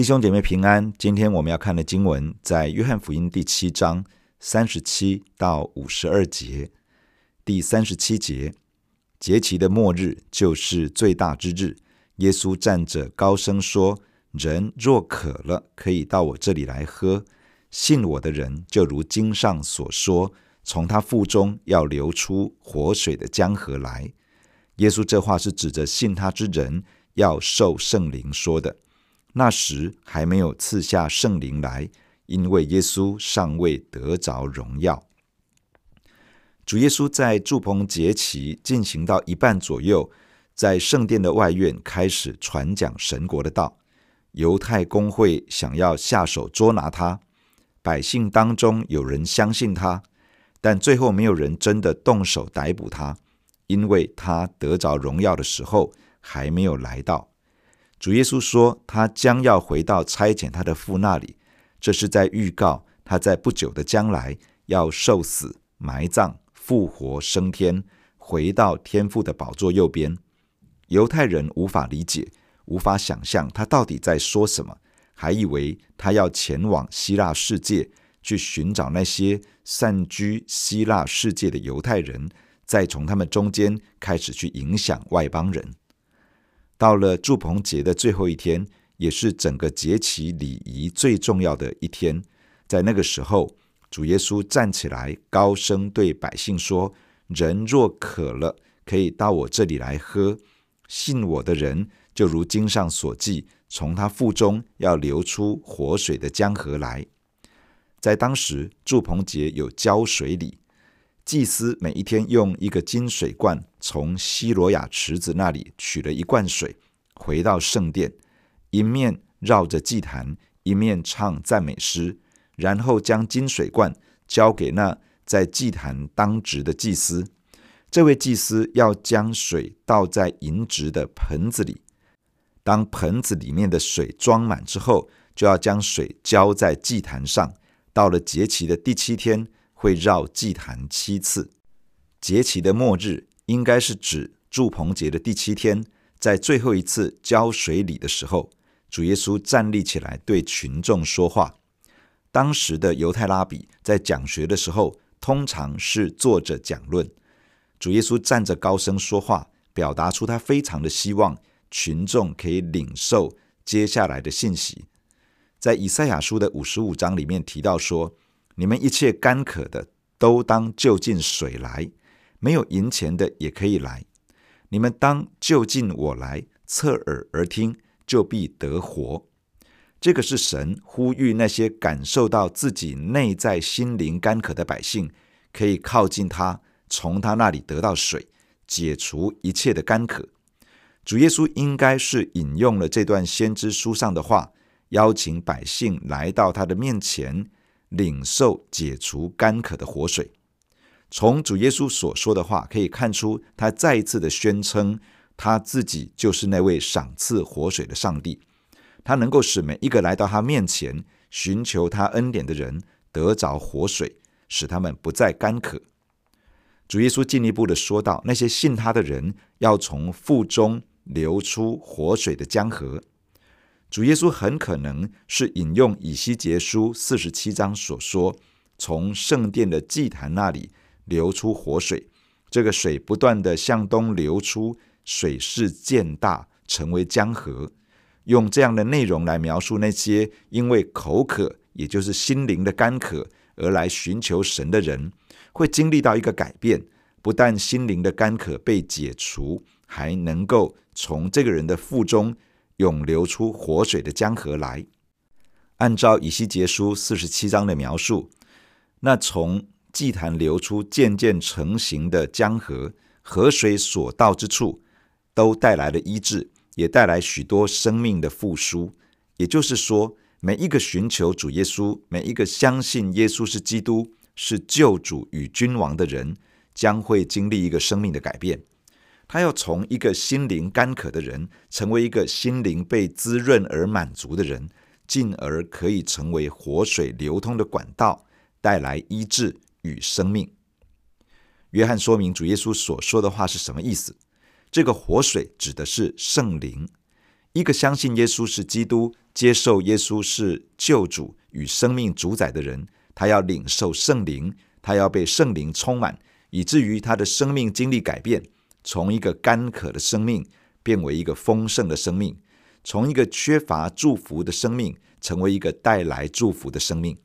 弟兄姐妹平安，今天我们要看的经文在约翰福音第七章三十七到五十二节。第三十七节，节期的末日就是最大之日。耶稣站着高声说：“人若渴了，可以到我这里来喝。信我的人，就如经上所说，从他腹中要流出活水的江河来。”耶稣这话是指着信他之人要受圣灵说的。那时还没有赐下圣灵来，因为耶稣尚未得着荣耀。主耶稣在住棚节期进行到一半左右，在圣殿的外院开始传讲神国的道。犹太公会想要下手捉拿他，百姓当中有人相信他，但最后没有人真的动手逮捕他，因为他得着荣耀的时候还没有来到。主耶稣说，他将要回到差遣他的父那里，这是在预告他在不久的将来要受死、埋葬、复活、升天，回到天父的宝座右边。犹太人无法理解，无法想象他到底在说什么，还以为他要前往希腊世界去寻找那些散居希腊世界的犹太人，再从他们中间开始去影响外邦人。到了祝棚节的最后一天，也是整个节期礼仪最重要的一天。在那个时候，主耶稣站起来，高声对百姓说：“人若渴了，可以到我这里来喝。信我的人，就如经上所记，从他腹中要流出活水的江河来。”在当时，祝棚节有浇水礼。祭司每一天用一个金水罐从西罗亚池子那里取了一罐水，回到圣殿，一面绕着祭坛，一面唱赞美诗，然后将金水罐交给那在祭坛当值的祭司。这位祭司要将水倒在银质的盆子里，当盆子里面的水装满之后，就要将水浇在祭坛上。到了节期的第七天，会绕祭坛七次。节期的末日应该是指祝棚节的第七天，在最后一次浇水礼的时候，主耶稣站立起来对群众说话。当时的犹太拉比在讲学的时候，通常是坐着讲论。主耶稣站着高声说话，表达出他非常的希望群众可以领受接下来的信息。在以赛亚书的五十五章里面提到说。你们一切干渴的，都当就近水来；没有银钱的，也可以来。你们当就近我来，侧耳而听，就必得活。这个是神呼吁那些感受到自己内在心灵干渴的百姓，可以靠近他，从他那里得到水，解除一切的干渴。主耶稣应该是引用了这段先知书上的话，邀请百姓来到他的面前。领受解除干渴的活水。从主耶稣所说的话可以看出，他再一次的宣称，他自己就是那位赏赐活水的上帝。他能够使每一个来到他面前寻求他恩典的人得着活水，使他们不再干渴。主耶稣进一步的说道：那些信他的人要从腹中流出活水的江河。主耶稣很可能是引用以西结书四十七章所说，从圣殿的祭坛那里流出活水，这个水不断地向东流出，水势渐大，成为江河。用这样的内容来描述那些因为口渴，也就是心灵的干渴而来寻求神的人，会经历到一个改变，不但心灵的干渴被解除，还能够从这个人的腹中。涌流出活水的江河来。按照以西结书四十七章的描述，那从祭坛流出、渐渐成型的江河，河水所到之处，都带来了医治，也带来许多生命的复苏。也就是说，每一个寻求主耶稣、每一个相信耶稣是基督、是救主与君王的人，将会经历一个生命的改变。他要从一个心灵干渴的人，成为一个心灵被滋润而满足的人，进而可以成为活水流通的管道，带来医治与生命。约翰说明主耶稣所说的话是什么意思？这个活水指的是圣灵，一个相信耶稣是基督、接受耶稣是救主与生命主宰的人，他要领受圣灵，他要被圣灵充满，以至于他的生命经历改变，从一个干渴的生命变为一个丰盛的生命，从一个缺乏祝福的生命成为一个带来祝福的生命。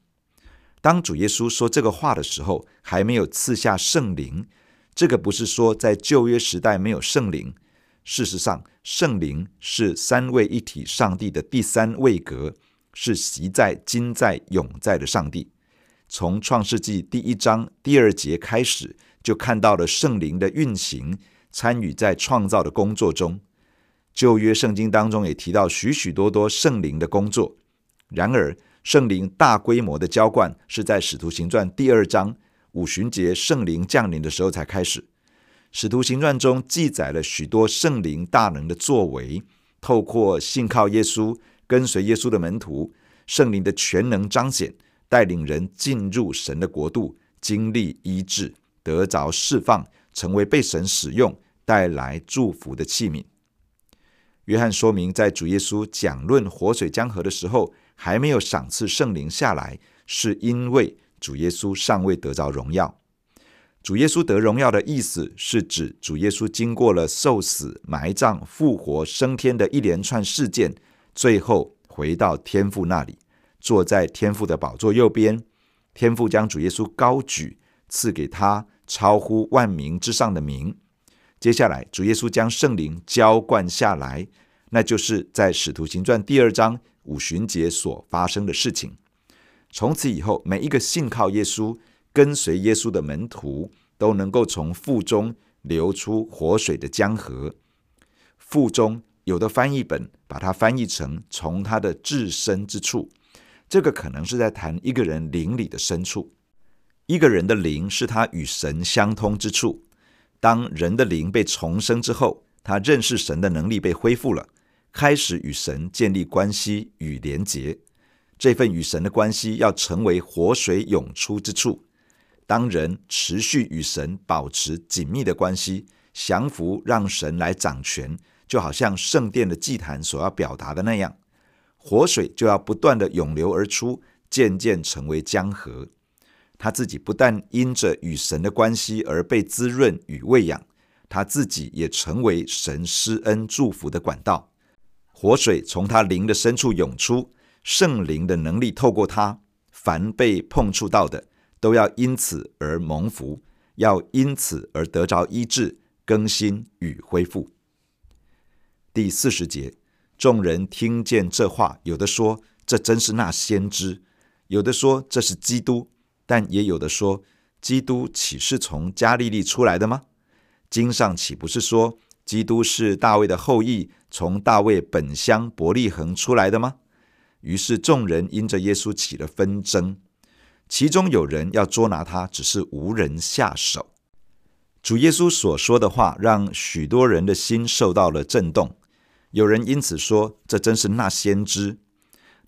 当主耶稣说这个话的时候，还没有赐下圣灵。这个不是说在旧约时代没有圣灵。事实上，圣灵是三位一体上帝的第三位格，是昔在、今在、永在的上帝。从创世纪第一章第二节开始，就看到了圣灵的运行，参与在创造的工作中。旧约圣经当中也提到许许多多圣灵的工作。然而，圣灵大规模的浇灌是在使徒行传第二章五旬节圣灵降临的时候才开始。使徒行传中记载了许多圣灵大能的作为，透过信靠耶稣、跟随耶稣的门徒，圣灵的全能彰显，带领人进入神的国度，经历医治，得着释放，成为被神使用、带来祝福的器皿。约翰说明，在主耶稣讲论活水江河的时候，还没有赏赐圣灵下来，是因为主耶稣尚未得着荣耀。主耶稣得荣耀的意思是指主耶稣经过了受死、埋葬、复活、升天的一连串事件，最后回到天父那里，坐在天父的宝座右边。天父将主耶稣高举，赐给他超乎万名之上的名。接下来，主耶稣将圣灵浇灌下来，那就是在使徒行传第二章五旬节所发生的事情。从此以后，每一个信靠耶稣。跟随耶稣的门徒都能够从腹中流出活水的江河。腹中有的翻译本把它翻译成从他的至深之处，这个可能是在谈一个人灵里的深处。一个人的灵是他与神相通之处。当人的灵被重生之后，他认识神的能力被恢复了，开始与神建立关系与连结。这份与神的关系要成为活水涌出之处。当人持续与神保持紧密的关系，降服让神来掌权，就好像圣殿的祭坛所要表达的那样，活水就要不断地涌流而出，渐渐成为江河。他自己不但因着与神的关系而被滋润与喂养，他自己也成为神施恩祝福的管道。活水从他灵的深处涌出，圣灵的能力透过他，凡被碰触到的。都要因此而蒙福，要因此而得着医治、更新与恢复。第四十节，众人听见这话，有的说这真是那先知，有的说这是基督，但也有的说基督岂是从加利利出来的吗？经上岂不是说基督是大卫的后裔，从大卫本乡伯利恒出来的吗？于是众人因着耶稣起了纷争。其中有人要捉拿他，只是无人下手。主耶稣所说的话，让许多人的心受到了震动。有人因此说：“这真是那先知。”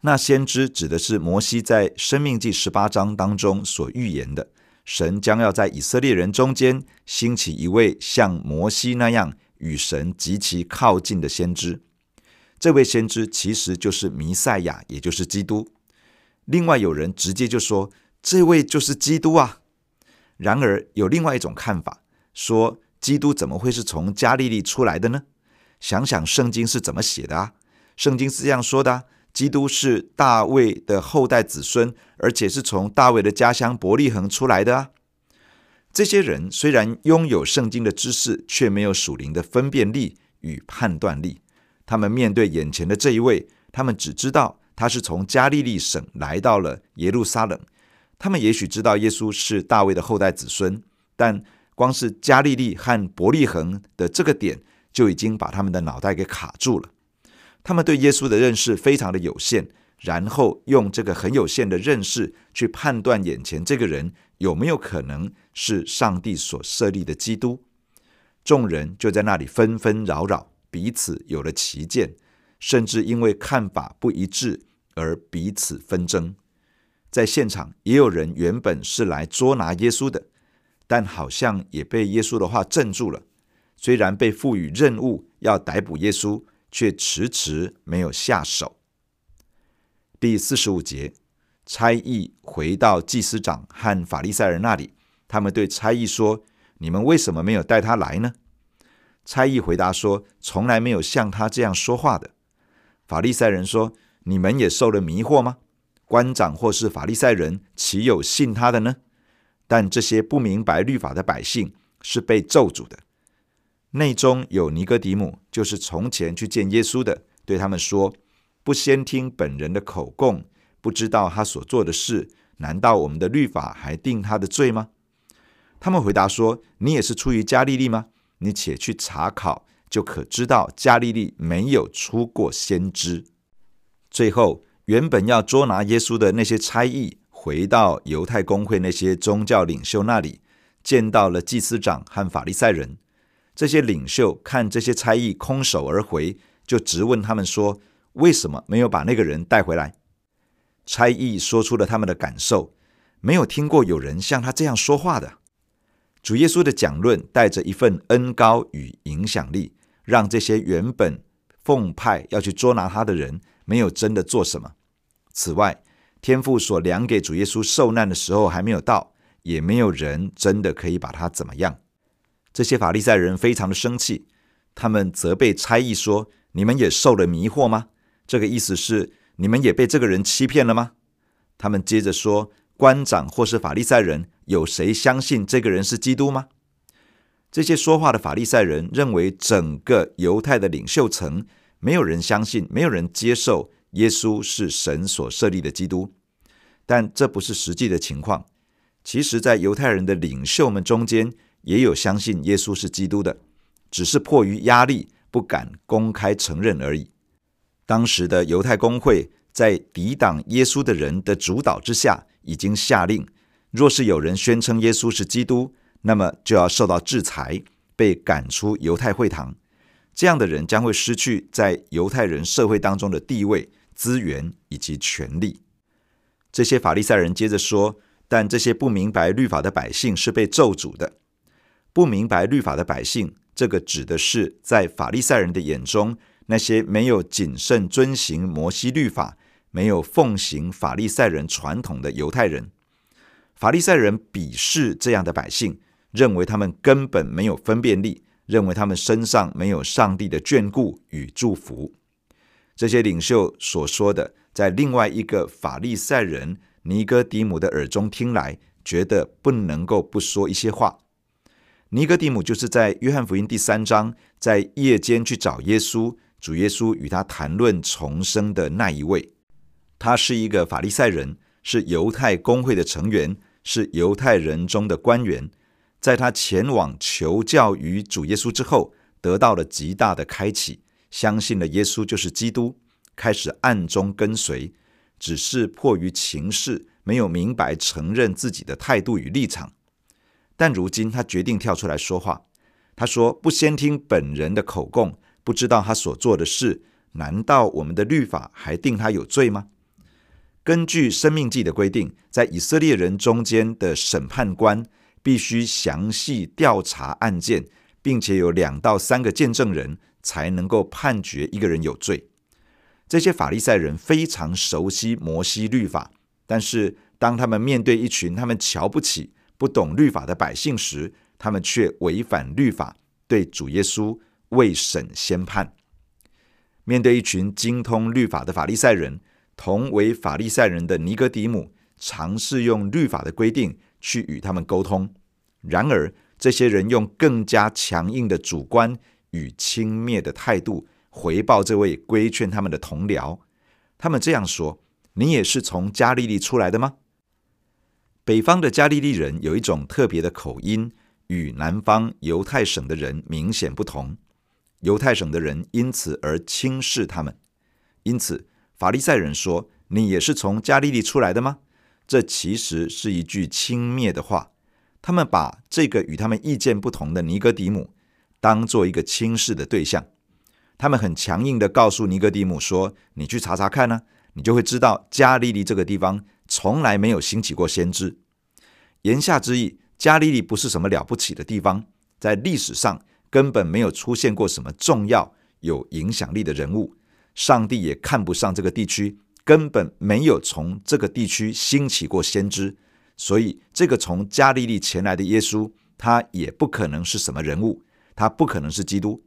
那先知指的是摩西在《生命记》十八章当中所预言的，神将要在以色列人中间兴起一位像摩西那样与神极其靠近的先知。这位先知其实就是弥赛亚，也就是基督。另外有人直接就说，这位就是基督啊！然而有另外一种看法，说基督怎么会是从加利利出来的呢？想想圣经是怎么写的啊？圣经是这样说的：基督是大卫的后代子孙，而且是从大卫的家乡伯利恒出来的啊！这些人虽然拥有圣经的知识，却没有属灵的分辨力与判断力。他们面对眼前的这一位，他们只知道他是从加利利省来到了耶路撒冷。他们也许知道耶稣是大卫的后代子孙，但光是加利利和伯利恒的这个点就已经把他们的脑袋给卡住了。他们对耶稣的认识非常的有限，然后用这个很有限的认识去判断眼前这个人有没有可能是上帝所设立的基督。众人就在那里纷纷扰扰，彼此有了歧见，甚至因为看法不一致而彼此纷争。在现场也有人原本是来捉拿耶稣的，但好像也被耶稣的话镇住了。虽然被赋予任务要逮捕耶稣，却迟迟没有下手。第四十五节，差役回到祭司长和法利赛人那里，他们对差役说：“你们为什么没有带他来呢？”差役回答说：“从来没有像他这样说话的。”法利赛人说：“你们也受了迷惑吗？官长或是法利赛人，岂有信他的呢？但这些不明白律法的百姓是被咒诅的。”内中有尼哥底母，就是从前去见耶稣的，对他们说：“不先听本人的口供，不知道他所做的事，难道我们的律法还定他的罪吗？”他们回答说：“你也是出于加利利吗？你且去查考。”就可知道加利利没有出过先知。最后，原本要捉拿耶稣的那些差役，回到犹太公会那些宗教领袖那里，见到了祭司长和法利赛人。这些领袖看这些差役空手而回，就直问他们说：“为什么没有把那个人带回来？”差役说出了他们的感受：没有听过有人像他这样说话的。主耶稣的讲论带着一份恩高与影响力。让这些原本奉派要去捉拿他的人没有真的做什么。此外，天父所量给主耶稣受难的时候还没有到，也没有人真的可以把他怎么样。这些法利赛人非常的生气，他们责备差役说：“你们也受了迷惑吗？”这个意思是你们也被这个人欺骗了吗？他们接着说：“官长或是法利赛人，有谁相信这个人是基督吗？”这些说话的法利赛人认为，整个犹太的领袖层没有人相信，没有人接受耶稣是神所设立的基督。但这不是实际的情况。其实，在犹太人的领袖们中间，也有相信耶稣是基督的，只是迫于压力不敢公开承认而已。当时的犹太公会在抵挡耶稣的人的主导之下，已经下令，若是有人宣称耶稣是基督，那么就要受到制裁，被赶出犹太会堂。这样的人将会失去在犹太人社会当中的地位、资源以及权力。这些法利赛人接着说：“但这些不明白律法的百姓是被咒诅的。不明白律法的百姓，这个指的是在法利赛人的眼中，那些没有谨慎遵行摩西律法、没有奉行法利赛人传统的犹太人。法利赛人鄙视这样的百姓。”认为他们根本没有分辨力，认为他们身上没有上帝的眷顾与祝福。这些领袖所说的，在另外一个法利赛人尼哥底姆的耳中听来，觉得不能够不说一些话。尼哥底母就是在约翰福音第三章，在夜间去找耶稣，主耶稣与他谈论重生的那一位。他是一个法利赛人，是犹太公会的成员，是犹太人中的官员。在他前往求教于主耶稣之后，得到了极大的开启，相信了耶稣就是基督，开始暗中跟随，只是迫于情势，没有明白承认自己的态度与立场。但如今他决定跳出来说话。他说：“不先听本人的口供，不知道他所做的事，难道我们的律法还定他有罪吗？”根据生命记的规定，在以色列人中间的审判官。必须详细调查案件，并且有两到三个见证人，才能够判决一个人有罪。这些法利赛人非常熟悉摩西律法，但是当他们面对一群他们瞧不起、不懂律法的百姓时，他们却违反律法，对主耶稣未审先判。面对一群精通律法的法利赛人，同为法利赛人的尼哥底姆尝试用律法的规定。去与他们沟通，然而这些人用更加强硬的主观与轻蔑的态度回报这位规劝他们的同僚。他们这样说：“你也是从加利利出来的吗？”北方的加利利人有一种特别的口音，与南方犹太省的人明显不同。犹太省的人因此而轻视他们。因此，法利赛人说：“你也是从加利利出来的吗？”这其实是一句轻蔑的话，他们把这个与他们意见不同的尼哥底姆当做一个轻视的对象。他们很强硬地告诉尼哥底姆说：“你去查查看呢、你就会知道加利利这个地方从来没有兴起过先知。”言下之意，加利利不是什么了不起的地方，在历史上根本没有出现过什么重要有影响力的人物，上帝也看不上这个地区，根本没有从这个地区兴起过先知，所以这个从加利利前来的耶稣，他也不可能是什么人物，他不可能是基督。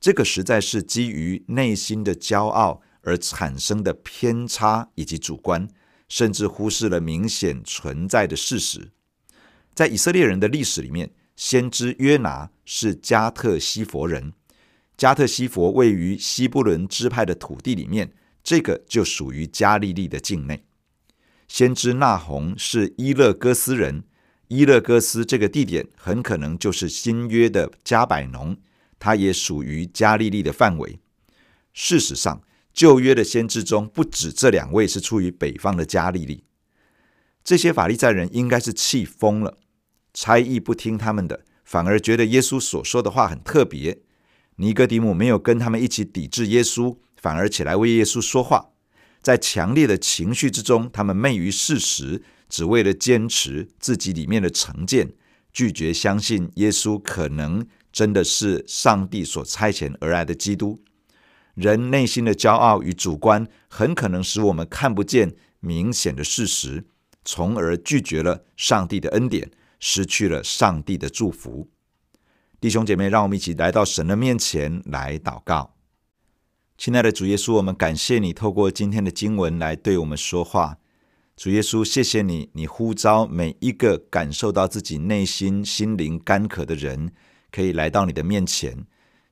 这个实在是基于内心的骄傲而产生的偏差以及主观，甚至忽视了明显存在的事实。在以色列人的历史里面，先知约拿是迦特西佛人。迦特西佛位于西布伦支派的土地里面，这个就属于加利利的境内。先知纳鸿是伊勒哥斯人，伊勒哥斯这个地点很可能就是新约的加百农，它也属于加利利的范围。事实上，旧约的先知中不止这两位是出于北方的加利利。这些法利赛人应该是气疯了。差役不听他们的，反而觉得耶稣所说的话很特别。尼哥底母没有跟他们一起抵制耶稣，反而起来为耶稣说话。在强烈的情绪之中，他们昧于事实，只为了坚持自己里面的成见，拒绝相信耶稣可能真的是上帝所差遣而来的基督。人内心的骄傲与主观，很可能使我们看不见明显的事实，从而拒绝了上帝的恩典。失去了上帝的祝福，弟兄姐妹，让我们一起来到神的面前来祷告。亲爱的主耶稣，我们感谢你透过今天的经文来对我们说话。主耶稣，谢谢你，你呼召每一个感受到自己内心心灵干渴的人，可以来到你的面前。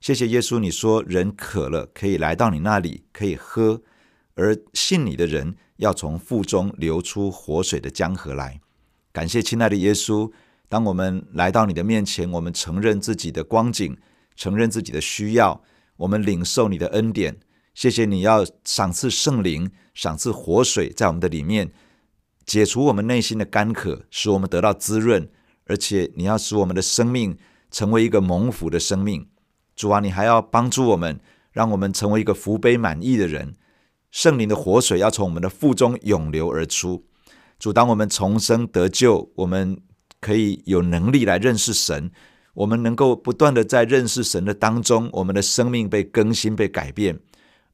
谢谢耶稣，你说人渴了可以来到你那里可以喝，而信你的人要从腹中流出活水的江河来。感谢亲爱的耶稣，当我们来到你的面前，我们承认自己的光景，承认自己的需要，我们领受你的恩典。谢谢你要赏赐圣灵，赏赐活水在我们的里面，解除我们内心的干渴，使我们得到滋润。而且你要使我们的生命成为一个蒙福的生命。主啊，你还要帮助我们，让我们成为一个福杯满溢的人。圣灵的活水要从我们的腹中涌流而出。主，当我们重生得救，我们可以有能力来认识神。我们能够不断的在认识神的当中，我们的生命被更新、被改变。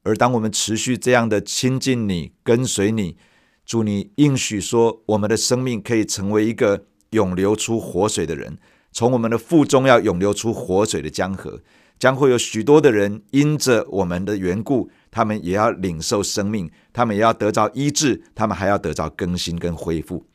而当我们持续这样的亲近你、跟随你，主，你应许说，我们的生命可以成为一个涌流出活水的人，从我们的腹中要涌流出活水的江河。将会有许多的人因着我们的缘故，他们也要领受生命，他们也要得到医治，他们还要得到更新跟恢复。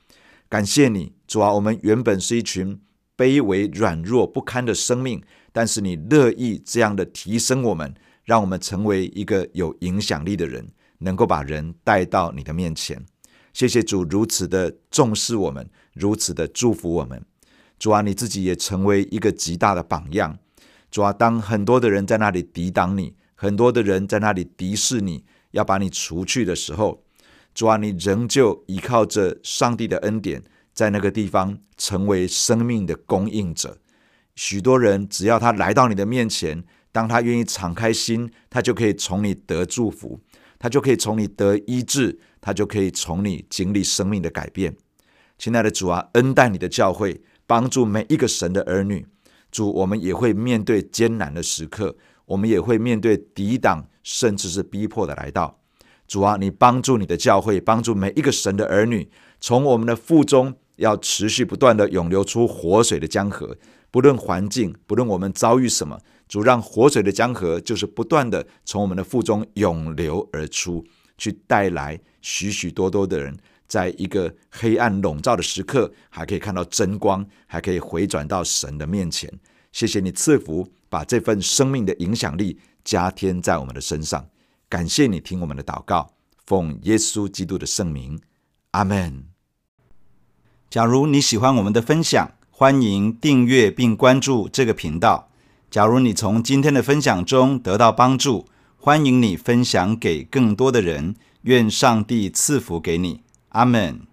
感谢你，主啊！我们原本是一群卑微、软弱、不堪的生命，但是你乐意这样的提升我们，让我们成为一个有影响力的人，能够把人带到你的面前。谢谢主如此的重视我们，如此的祝福我们。主啊，你自己也成为一个极大的榜样。主啊，当很多的人在那里抵挡你，很多的人在那里敌视你，要把你除去的时候，主啊，你仍旧依靠着上帝的恩典，在那个地方成为生命的供应者。许多人只要他来到你的面前，当他愿意敞开心，他就可以从你得祝福，他就可以从你得医治，他就可以从你经历生命的改变。亲爱的主啊，恩待你的教会，帮助每一个神的儿女。主，我们也会面对艰难的时刻，我们也会面对抵挡，甚至是逼迫的来到。主啊，你帮助你的教会，帮助每一个神的儿女，从我们的腹中要持续不断的涌流出活水的江河。不论环境，不论我们遭遇什么，主让活水的江河就是不断的从我们的腹中涌流而出，去带来许许多多的人。在一个黑暗笼罩的时刻，还可以看到真光，还可以回转到神的面前。谢谢你赐福，把这份生命的影响力加添在我们的身上。感谢你听我们的祷告，奉耶稣基督的圣名，阿门。假如你喜欢我们的分享，欢迎订阅并关注这个频道。假如你从今天的分享中得到帮助，欢迎你分享给更多的人。愿上帝赐福给你。阿门。